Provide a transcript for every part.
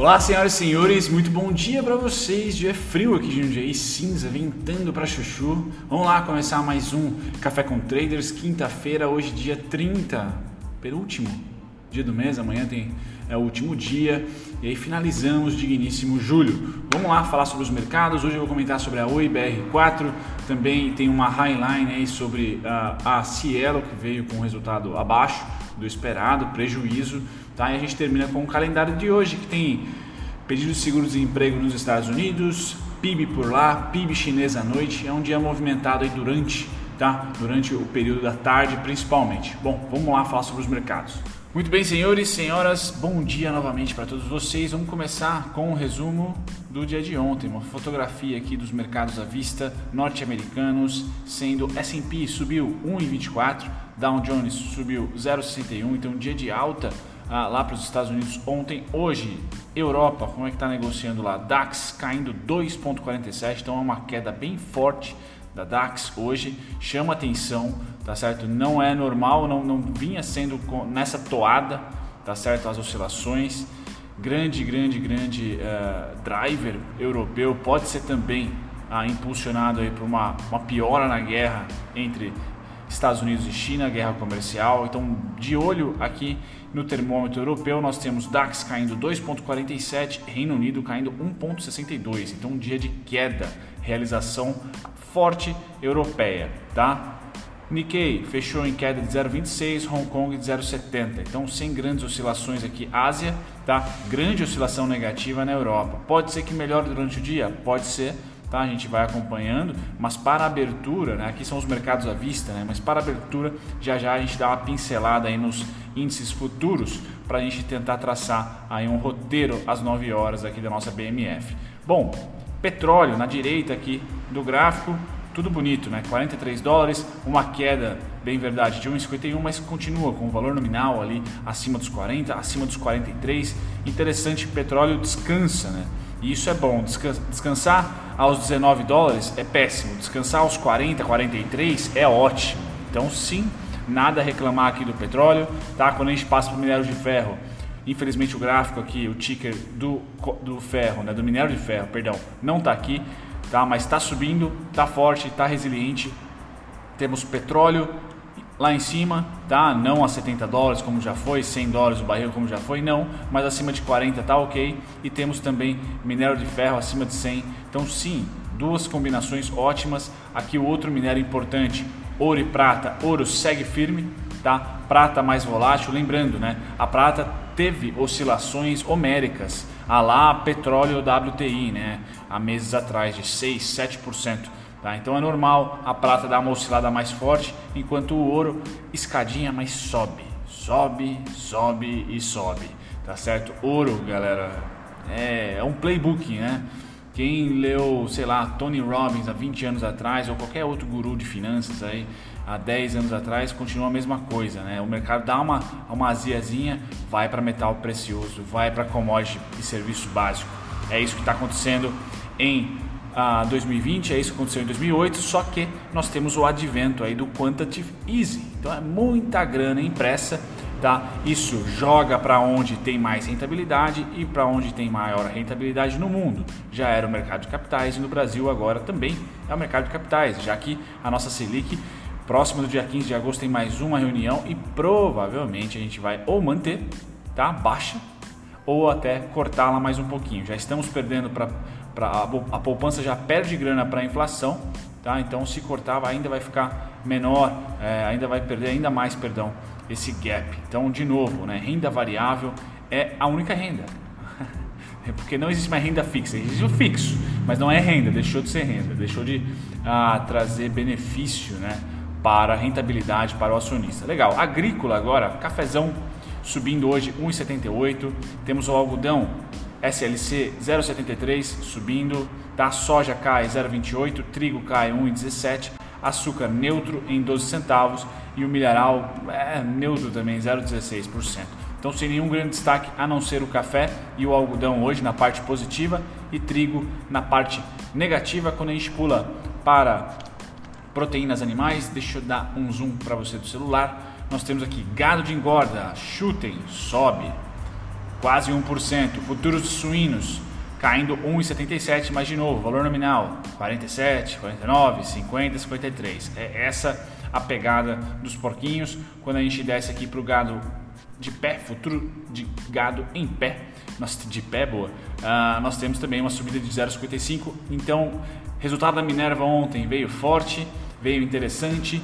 Olá, senhoras e senhores, muito bom dia para vocês. Dia frio aqui de Jundiaí, cinza, ventando para chuchu. Vamos lá começar mais um Café com Traders, quinta-feira, hoje dia 30, penúltimo dia do mês, amanhã tem é o último dia e aí finalizamos digníssimo julho. Vamos lá falar sobre os mercados. Hoje eu vou comentar sobre a OIBR4, também tem uma highline aí sobre a, a Cielo que veio com um resultado abaixo do esperado, prejuízo, tá? E a gente termina com o calendário de hoje que tem pedido de seguro-desemprego nos Estados Unidos, PIB por lá, PIB chinês à noite. É um dia movimentado aí durante, tá? Durante o período da tarde, principalmente. Bom, vamos lá falar sobre os mercados. Muito bem, senhores, senhoras, bom dia novamente para todos vocês. Vamos começar com um resumo do dia de ontem, uma fotografia aqui dos mercados à vista norte-americanos, sendo S&P subiu 1,24, Dow Jones subiu 0,61, então dia de alta ah, lá para os Estados Unidos ontem. Hoje, Europa, como é que está negociando lá? DAX caindo 2,47, então é uma queda bem forte da DAX hoje chama atenção, tá certo? Não é normal, não, não vinha sendo nessa toada, tá certo? As oscilações. Grande, grande, grande uh, driver europeu pode ser também uh, impulsionado aí por uma, uma piora na guerra entre Estados Unidos e China, guerra comercial. Então, de olho aqui no termômetro europeu, nós temos DAX caindo 2,47, Reino Unido caindo 1,62. Então, um dia de queda, realização forte europeia, tá? Nikkei fechou em queda de 0,26, Hong Kong de 0,70. Então, sem grandes oscilações aqui, Ásia, tá? Grande oscilação negativa na Europa. Pode ser que melhore durante o dia? Pode ser, tá? A gente vai acompanhando, mas para abertura, né? Aqui são os mercados à vista, né? Mas para abertura, já já a gente dá uma pincelada aí nos índices futuros para a gente tentar traçar aí um roteiro às 9 horas aqui da nossa BMF. Bom, Petróleo na direita aqui do gráfico, tudo bonito, né? 43 dólares, uma queda, bem verdade, de 1,51, mas continua com o valor nominal ali acima dos 40, acima dos 43. Interessante, petróleo descansa, né? E isso é bom. Descansar aos 19 dólares é péssimo. Descansar aos 40, 43 é ótimo. Então, sim, nada a reclamar aqui do petróleo, tá? Quando a gente passa para o minério de ferro, Infelizmente o gráfico aqui, o ticker do, do ferro, né, do minério de ferro, perdão, não está aqui, tá? mas está subindo, está forte, está resiliente. Temos petróleo lá em cima, tá? Não a 70 dólares como já foi, 100 dólares o barril como já foi, não, mas acima de 40 tá ok. E temos também minério de ferro acima de 100. Então sim, duas combinações ótimas. Aqui o outro minério importante, ouro e prata. Ouro segue firme, tá? Prata mais volátil, lembrando, né? A prata teve oscilações homéricas, a lá petróleo WTI, né? Há meses atrás, de 6, 7%. Tá? Então é normal a prata dar uma oscilada mais forte, enquanto o ouro escadinha, mas sobe, sobe, sobe e sobe. Tá certo? Ouro, galera, é, é um playbook, né? Quem leu, sei lá, Tony Robbins há 20 anos atrás ou qualquer outro guru de finanças aí há 10 anos atrás continua a mesma coisa, né? O mercado dá uma, uma aziazinha, vai para metal precioso, vai para commodity e serviço básico. É isso que está acontecendo em uh, 2020, é isso que aconteceu em 2008, só que nós temos o advento aí do quantitative easing. Então é muita grana impressa, tá? Isso joga para onde tem mais rentabilidade e para onde tem maior rentabilidade no mundo. Já era o mercado de capitais e no Brasil agora também é o mercado de capitais, já que a nossa Selic Próximo do dia 15 de agosto tem mais uma reunião e provavelmente a gente vai ou manter, tá? Baixa ou até cortá-la mais um pouquinho. Já estamos perdendo para a, a poupança já perde grana para a inflação, tá? Então se cortar ainda vai ficar menor, é, ainda vai perder ainda mais, perdão, esse gap. Então de novo, né? Renda variável é a única renda. Porque não existe mais renda fixa, existe o fixo, mas não é renda, deixou de ser renda, deixou de ah, trazer benefício, né? para rentabilidade para o acionista. Legal. Agrícola agora, cafezão subindo hoje 1,78. Temos o algodão SLC 0,73 subindo, tá? Soja cai 0,28, trigo cai 1,17, açúcar neutro em 12 centavos e o milharal é neutro também 0,16%. Então sem nenhum grande destaque a não ser o café e o algodão hoje na parte positiva e trigo na parte negativa quando a gente pula para proteínas animais. Deixa eu dar um zoom para você do celular. Nós temos aqui gado de engorda, chutem, sobe. Quase 1%. Futuros suínos caindo 1,77, mas de novo, valor nominal 47, 49, 50, 53. É essa a pegada dos porquinhos. Quando a gente desce aqui para o gado de pé, futuro de gado em pé, nós, de pé boa, uh, nós temos também uma subida de 0,55. Então, resultado da Minerva ontem veio forte, veio interessante.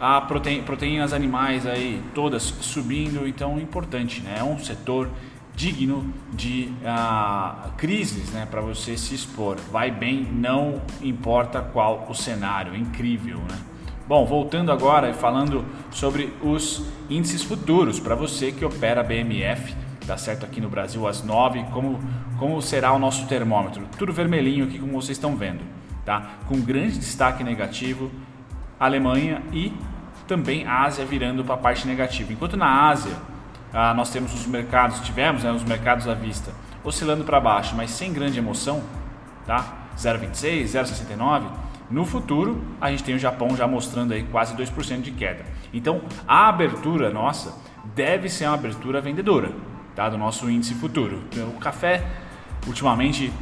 A prote... proteínas animais aí todas subindo, então importante, né? É um setor digno de uh, crises né, para você se expor. Vai bem, não importa qual o cenário, incrível. Né? Bom, voltando agora e falando sobre os índices futuros, para você que opera BMF, dá certo aqui no Brasil às 9, como, como será o nosso termômetro? Tudo vermelhinho aqui, como vocês estão vendo, tá? com grande destaque negativo, Alemanha e também Ásia virando para a parte negativa. Enquanto na Ásia ah, nós temos os mercados, tivemos né, os mercados à vista oscilando para baixo, mas sem grande emoção, tá? 0,26, 0,69. No futuro, a gente tem o Japão já mostrando aí quase 2% de queda. Então, a abertura nossa deve ser uma abertura vendedora, tá? Do nosso índice futuro. Então, o café, ultimamente,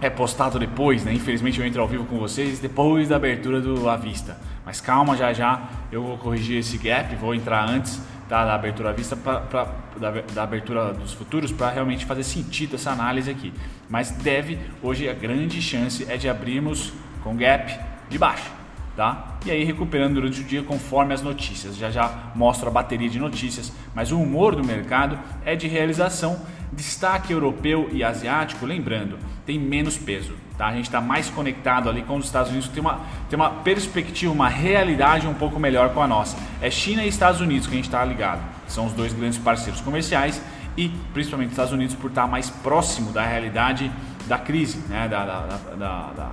é postado depois, né? Infelizmente eu entro ao vivo com vocês depois da abertura do à vista. Mas calma, já já eu vou corrigir esse gap, vou entrar antes da, abertura à vista pra, pra da, da, abertura dos futuros para realmente fazer sentido essa análise aqui. Mas deve, hoje a grande chance é de abrirmos com gap de baixo, tá? E aí recuperando durante o dia conforme as notícias. Já já mostro a bateria de notícias, mas o humor do mercado é de realização Destaque europeu e asiático, lembrando, tem menos peso. Tá? A gente está mais conectado ali com os Estados Unidos, tem uma, tem uma perspectiva, uma realidade um pouco melhor com a nossa. É China e Estados Unidos que a gente está ligado. São os dois grandes parceiros comerciais e principalmente Estados Unidos por estar tá mais próximo da realidade da crise, né? da, da, da, da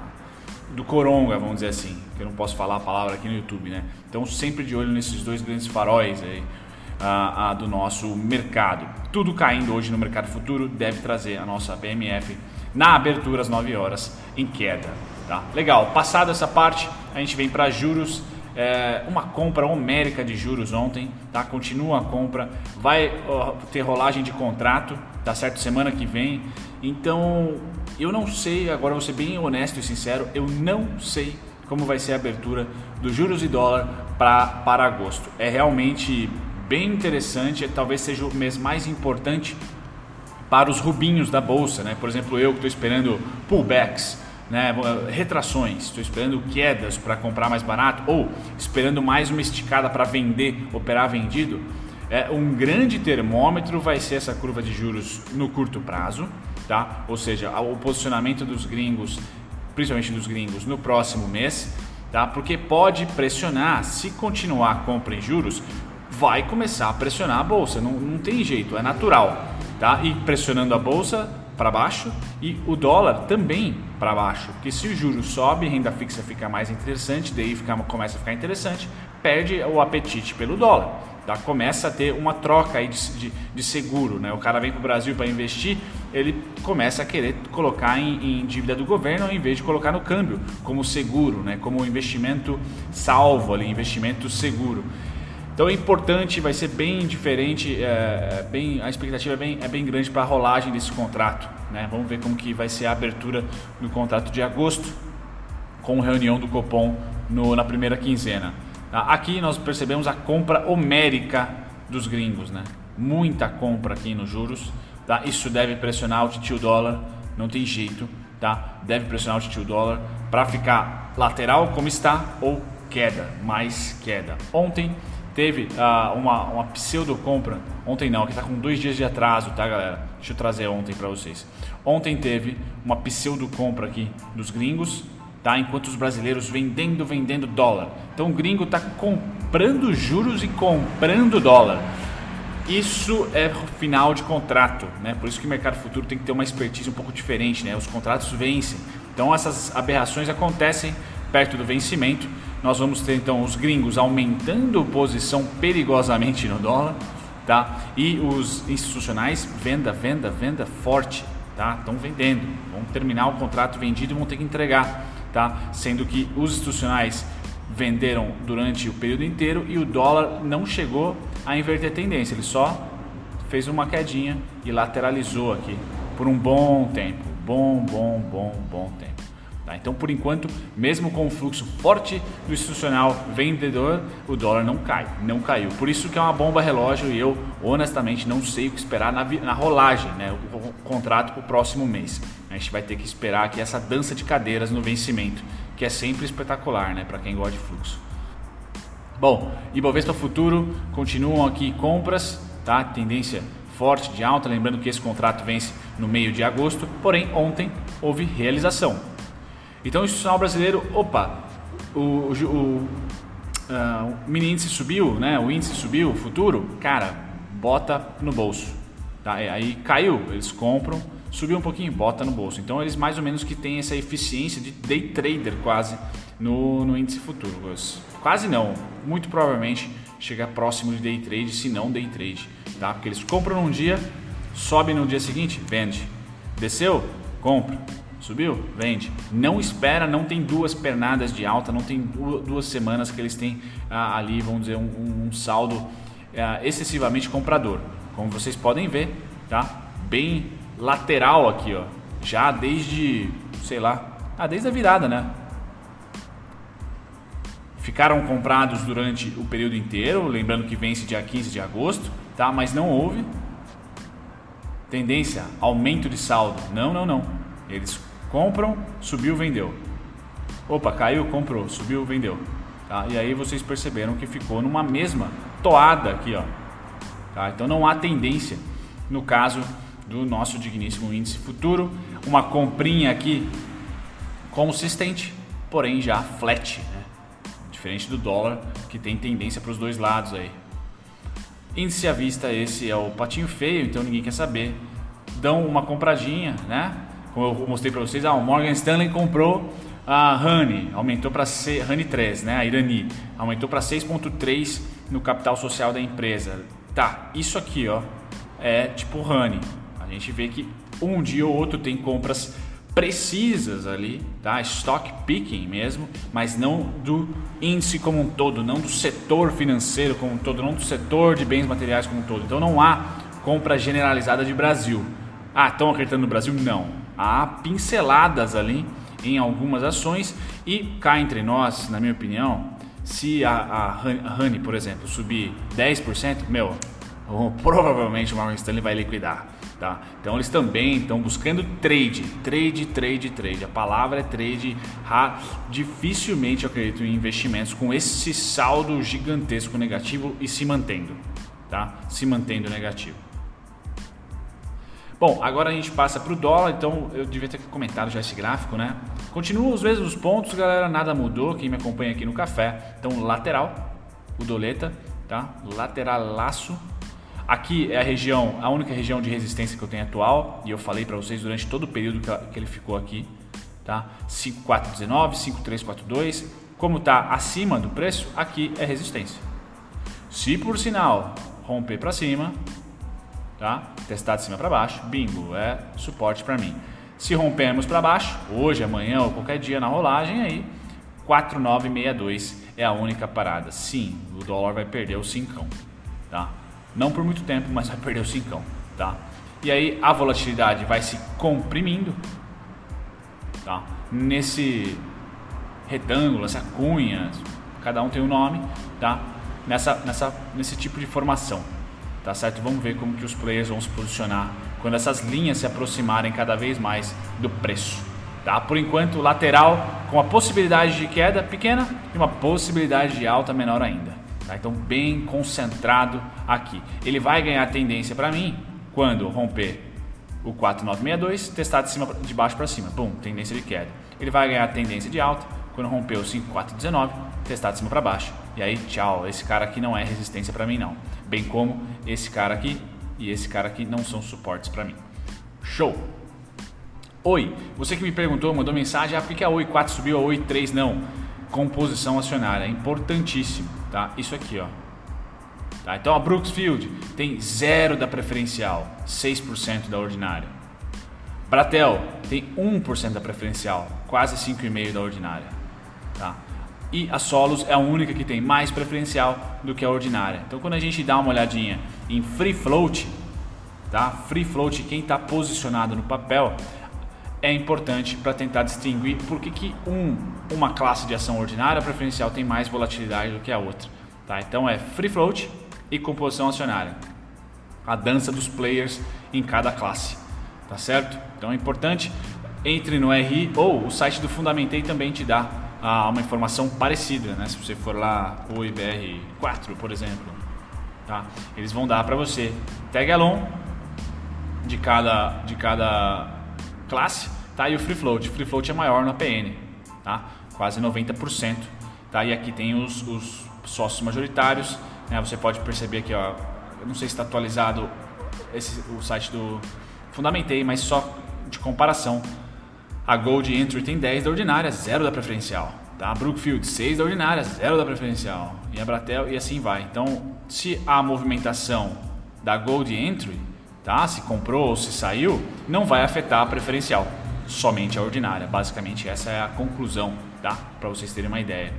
do coronga, vamos dizer assim, que eu não posso falar a palavra aqui no YouTube, né? Então sempre de olho nesses dois grandes faróis aí, uh, uh, do nosso mercado. Tudo caindo hoje no mercado futuro deve trazer a nossa BMF na abertura às 9 horas em queda. Tá? Legal, passada essa parte, a gente vem para juros. É, uma compra homérica de juros ontem, tá? Continua a compra, vai uh, ter rolagem de contrato, tá certo? Semana que vem. Então, eu não sei, agora vou ser bem honesto e sincero, eu não sei como vai ser a abertura dos juros e dólar pra, para agosto. É realmente bem interessante, talvez seja o mês mais importante para os rubinhos da bolsa, né? Por exemplo, eu que estou esperando pullbacks, né? retrações, estou esperando quedas para comprar mais barato ou esperando mais uma esticada para vender, operar vendido. É, um grande termômetro vai ser essa curva de juros no curto prazo, tá? Ou seja, o posicionamento dos gringos, principalmente dos gringos, no próximo mês, tá? Porque pode pressionar, se continuar a compra em juros, vai começar a pressionar a bolsa, não, não tem jeito, é natural, tá? E pressionando a bolsa para baixo e o dólar também para baixo, porque se o juro sobe, renda fixa fica mais interessante, daí fica, começa a ficar interessante, perde o apetite pelo dólar. Tá? Começa a ter uma troca aí de, de, de seguro. Né? O cara vem para o Brasil para investir, ele começa a querer colocar em, em, dívida do governo ao invés de colocar no câmbio, como seguro, né? como investimento salvo, ali, investimento seguro. Então é importante, vai ser bem diferente, é, é, bem, a expectativa é bem, é bem grande para a rolagem desse contrato. Né? Vamos ver como que vai ser a abertura do contrato de agosto, com reunião do Copom no, na primeira quinzena. Tá? Aqui nós percebemos a compra homérica dos gringos, né? muita compra aqui nos juros. Tá? Isso deve pressionar o titio dólar, não tem jeito, tá? deve pressionar o titio dólar para ficar lateral como está ou queda, mais queda. Ontem teve uh, uma, uma pseudo compra, ontem não, que está com dois dias de atraso, tá galera? Deixa eu trazer ontem para vocês. Ontem teve uma pseudo compra aqui dos gringos, tá? Enquanto os brasileiros vendendo, vendendo dólar. Então o gringo está comprando juros e comprando dólar. Isso é final de contrato, né? Por isso que o mercado futuro tem que ter uma expertise um pouco diferente, né? Os contratos vencem. Então essas aberrações acontecem perto do vencimento nós vamos ter então os gringos aumentando posição perigosamente no dólar, tá? E os institucionais venda, venda, venda forte, tá? Estão vendendo, vão terminar o contrato vendido e vão ter que entregar, tá? Sendo que os institucionais venderam durante o período inteiro e o dólar não chegou a inverter tendência, ele só fez uma quedinha e lateralizou aqui por um bom tempo, bom, bom, bom, bom tempo. Tá? Então, por enquanto, mesmo com o fluxo forte do institucional vendedor, o dólar não cai, não caiu. Por isso que é uma bomba relógio e eu, honestamente, não sei o que esperar na, na rolagem, né? o, o contrato para o próximo mês. A gente vai ter que esperar aqui essa dança de cadeiras no vencimento, que é sempre espetacular né? para quem gosta de fluxo. Bom, Ibovespa Futuro continuam aqui compras, tá? tendência forte de alta, lembrando que esse contrato vence no meio de agosto, porém ontem houve realização. Então o institucional brasileiro, opa, o, o, o, uh, o mini índice subiu, né? O índice subiu, o futuro, cara, bota no bolso. Tá? Aí caiu, eles compram, subiu um pouquinho, bota no bolso. Então eles mais ou menos que têm essa eficiência de day trader quase no, no índice futuro. Quase não, muito provavelmente chega próximo de day trade, se não day trade, tá? Porque eles compram num dia, sobe no dia seguinte, vende. Desceu, compra. Subiu? Vende. Não espera, não tem duas pernadas de alta, não tem duas semanas que eles têm ah, ali, vamos dizer, um, um saldo ah, excessivamente comprador. Como vocês podem ver, tá? Bem lateral aqui, ó. Já desde, sei lá, ah, desde a virada, né? Ficaram comprados durante o período inteiro, lembrando que vence dia 15 de agosto, tá? Mas não houve tendência, aumento de saldo. Não, não, não. Eles Compram, subiu, vendeu. Opa, caiu, comprou, subiu, vendeu. Tá? E aí vocês perceberam que ficou numa mesma toada aqui, ó. Tá? Então não há tendência no caso do nosso digníssimo índice futuro, uma comprinha aqui consistente, porém já flat, né? diferente do dólar que tem tendência para os dois lados aí. Índice à vista, esse é o patinho feio, então ninguém quer saber. Dão uma compradinha, né? Como eu mostrei para vocês, ah, o Morgan Stanley comprou a Honey, aumentou para Honey 3, né, a Irani, aumentou para 6.3 no capital social da empresa. Tá, isso aqui, ó, é tipo Honey. A gente vê que um dia ou outro tem compras precisas ali, tá? Stock picking mesmo, mas não do índice como um todo, não do setor financeiro como um todo, não do setor de bens materiais como um todo. Então não há compra generalizada de Brasil. Ah, estão acreditando no Brasil? Não há pinceladas ali em algumas ações e cá entre nós, na minha opinião, se a, a Honey, por exemplo, subir 10%, meu, provavelmente o Morgan Stanley vai liquidar. Tá? Então eles também estão buscando trade, trade, trade, trade. A palavra é trade. Ha, dificilmente eu acredito em investimentos com esse saldo gigantesco negativo e se mantendo, tá? Se mantendo negativo. Bom, agora a gente passa para o dólar, então eu devia ter comentado já esse gráfico, né? Continua os mesmos pontos, galera, nada mudou. Quem me acompanha aqui no café, então lateral, o doleta, tá? Lateralaço. Aqui é a região, a única região de resistência que eu tenho atual, e eu falei para vocês durante todo o período que ele ficou aqui, tá? 5419, 5342. Como está acima do preço, aqui é resistência. Se por sinal romper para cima, tá? Testar de cima para baixo, bingo, é suporte para mim. Se rompermos para baixo, hoje, amanhã ou qualquer dia na rolagem, aí 4962 é a única parada. Sim, o dólar vai perder o cincão, tá? Não por muito tempo, mas vai perder o cincão, tá? E aí a volatilidade vai se comprimindo, tá? Nesse retângulo, essa cunha, cada um tem um nome, tá? Nessa, nessa, nesse tipo de formação tá certo? Vamos ver como que os players vão se posicionar quando essas linhas se aproximarem cada vez mais do preço. Tá? Por enquanto, lateral com a possibilidade de queda pequena e uma possibilidade de alta menor ainda. Tá? Então, bem concentrado aqui. Ele vai ganhar tendência para mim quando romper o 4962, testar de, cima, de baixo para cima. Bum, tendência de queda. Ele vai ganhar tendência de alta quando romper o 5419, testar de cima para baixo. E aí, tchau, esse cara aqui não é resistência para mim não bem como esse cara aqui e esse cara aqui não são suportes para mim. Show! Oi, você que me perguntou, mandou mensagem, ah, por que a Oi 4 subiu, a Oi 3 não? Composição acionária, importantíssimo, tá? Isso aqui, ó. Tá? Então a Brooksfield tem zero da preferencial, 6% da ordinária. Bratel tem 1% da preferencial, quase 5,5% da ordinária. Tá? E a Solos é a única que tem mais preferencial do que a ordinária. Então quando a gente dá uma olhadinha em free float, tá? Free float, quem está posicionado no papel, é importante para tentar distinguir por que, que um, uma classe de ação ordinária preferencial tem mais volatilidade do que a outra. Tá? Então é free float e composição acionária. A dança dos players em cada classe. Tá certo? Então é importante. Entre no RI ou o site do Fundamentei também te dá ah, uma informação parecida. Né? Se você for lá o IBR4, por exemplo, tá? eles vão dar para você tag along de cada, de cada classe, tá? E o free float, o free float é maior na PN, tá? Quase 90%, tá? E aqui tem os, os sócios majoritários, né? Você pode perceber aqui, ó, eu não sei se está atualizado esse, o site do Fundamentei, mas só de comparação, a Gold Entry tem 10 da ordinária, 0 da preferencial. Tá? A Brookfield, 6 da ordinária, 0 da preferencial. E a Bratel e assim vai. Então, se a movimentação da Gold Entry tá? Se comprou ou se saiu, não vai afetar a preferencial, somente a ordinária. Basicamente essa é a conclusão, tá? Para vocês terem uma ideia.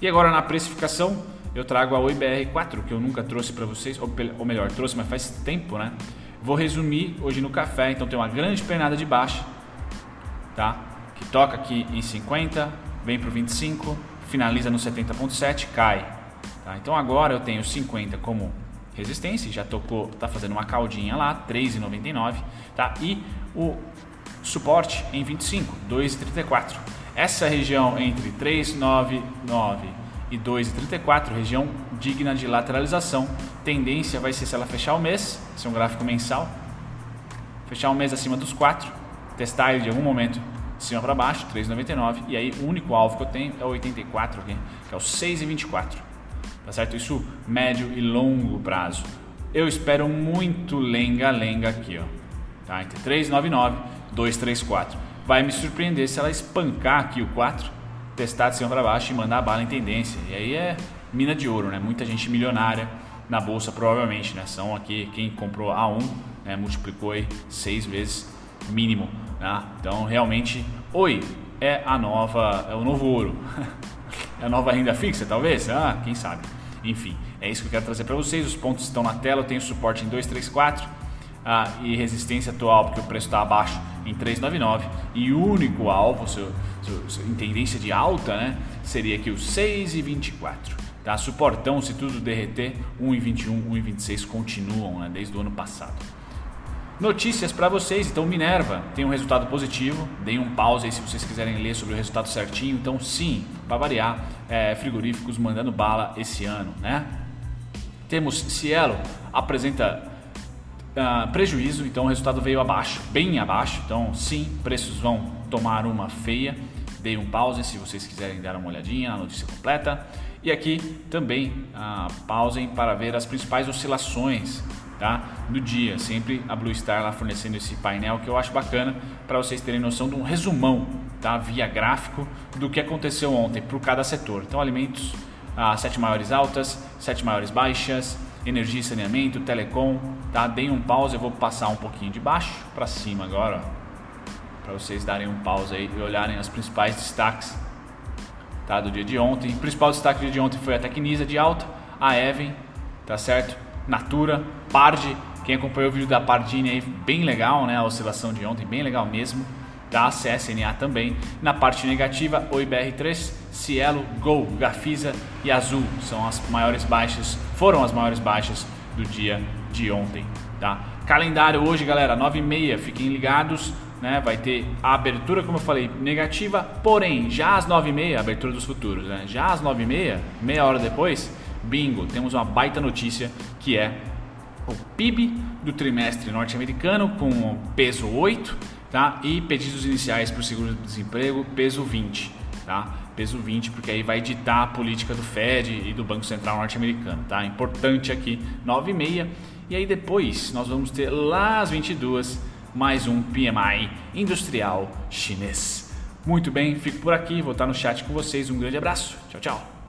E agora na precificação, eu trago a OIBR4, que eu nunca trouxe para vocês, ou melhor, trouxe, mas faz tempo, né? Vou resumir hoje no café, então tem uma grande pernada de baixa, tá? Que toca aqui em 50, vem para o 25, finaliza no 70.7, cai. Tá? Então agora eu tenho 50 como resistência, já tocou, tá fazendo uma caldinha lá, 3,99, tá? E o suporte em 25, 2,34. Essa região entre 3,99 e 2,34, região digna de lateralização. Tendência vai ser se ela fechar o mês, esse é um gráfico mensal, fechar o mês acima dos 4, testar ele de algum momento de cima para baixo, 3,99, e aí o único alvo que eu tenho é o 84 aqui, que é o 6,24 tá certo? Isso médio e longo prazo. Eu espero muito lenga-lenga aqui, ó. Tá? Entre 399 234. Vai me surpreender se ela espancar aqui o 4, testar de cima para baixo e mandar a bala em tendência. E aí é mina de ouro, né? Muita gente milionária na bolsa provavelmente, né? São aqui quem comprou A1, né? multiplicou aí seis vezes mínimo, né? Então realmente, oi, é a nova, é o novo ouro. é a nova renda fixa, talvez? Ah, quem sabe. Enfim, é isso que eu quero trazer para vocês. Os pontos estão na tela, eu tenho suporte em 234 ah, e resistência atual, porque o preço está abaixo, em 399. E o único alvo, seu, seu, seu, em tendência de alta, né, seria aqui o 6,24. Tá? Suportão, se tudo derreter, 1,21, 1,26 continuam né, desde o ano passado. Notícias para vocês, então Minerva tem um resultado positivo, dei um pause aí se vocês quiserem ler sobre o resultado certinho, então sim, para variar, é, frigoríficos mandando bala esse ano, né? Temos Cielo, apresenta uh, prejuízo, então o resultado veio abaixo, bem abaixo, então sim, preços vão tomar uma feia, dei um pause se vocês quiserem dar uma olhadinha na notícia completa. E aqui também uh, pausem para ver as principais oscilações tá? do dia. Sempre a Blue Star lá fornecendo esse painel que eu acho bacana para vocês terem noção de um resumão tá? via gráfico do que aconteceu ontem por cada setor. Então, alimentos, as sete maiores altas, sete maiores baixas, energia e saneamento, telecom. Tá? Dei um pause, eu vou passar um pouquinho de baixo para cima agora, para vocês darem um pause aí e olharem as principais destaques tá? do dia de ontem. O principal destaque do dia de ontem foi a Tecnisa de alta, a Even, tá certo? Natura, Pard, quem acompanhou o vídeo da Pardini aí, bem legal, né? A oscilação de ontem, bem legal mesmo. Da CSNA também. Na parte negativa, o IBR3, Cielo, Gol, Gafisa e Azul são as maiores baixas, foram as maiores baixas do dia de ontem, tá? Calendário hoje, galera, 9 e meia, fiquem ligados, né? Vai ter a abertura, como eu falei, negativa, porém, já às 9 e meia, abertura dos futuros, né? Já às 9 e meia, meia hora depois, bingo, temos uma baita notícia que é o PIB do trimestre norte-americano com peso 8 tá? e pedidos iniciais para o seguro-desemprego peso 20. Tá? Peso 20, porque aí vai ditar a política do Fed e do Banco Central norte-americano. Tá? Importante aqui, 9 e meia. E aí depois nós vamos ter lá às 22 mais um PMI industrial chinês. Muito bem, fico por aqui, vou estar no chat com vocês. Um grande abraço. Tchau, tchau.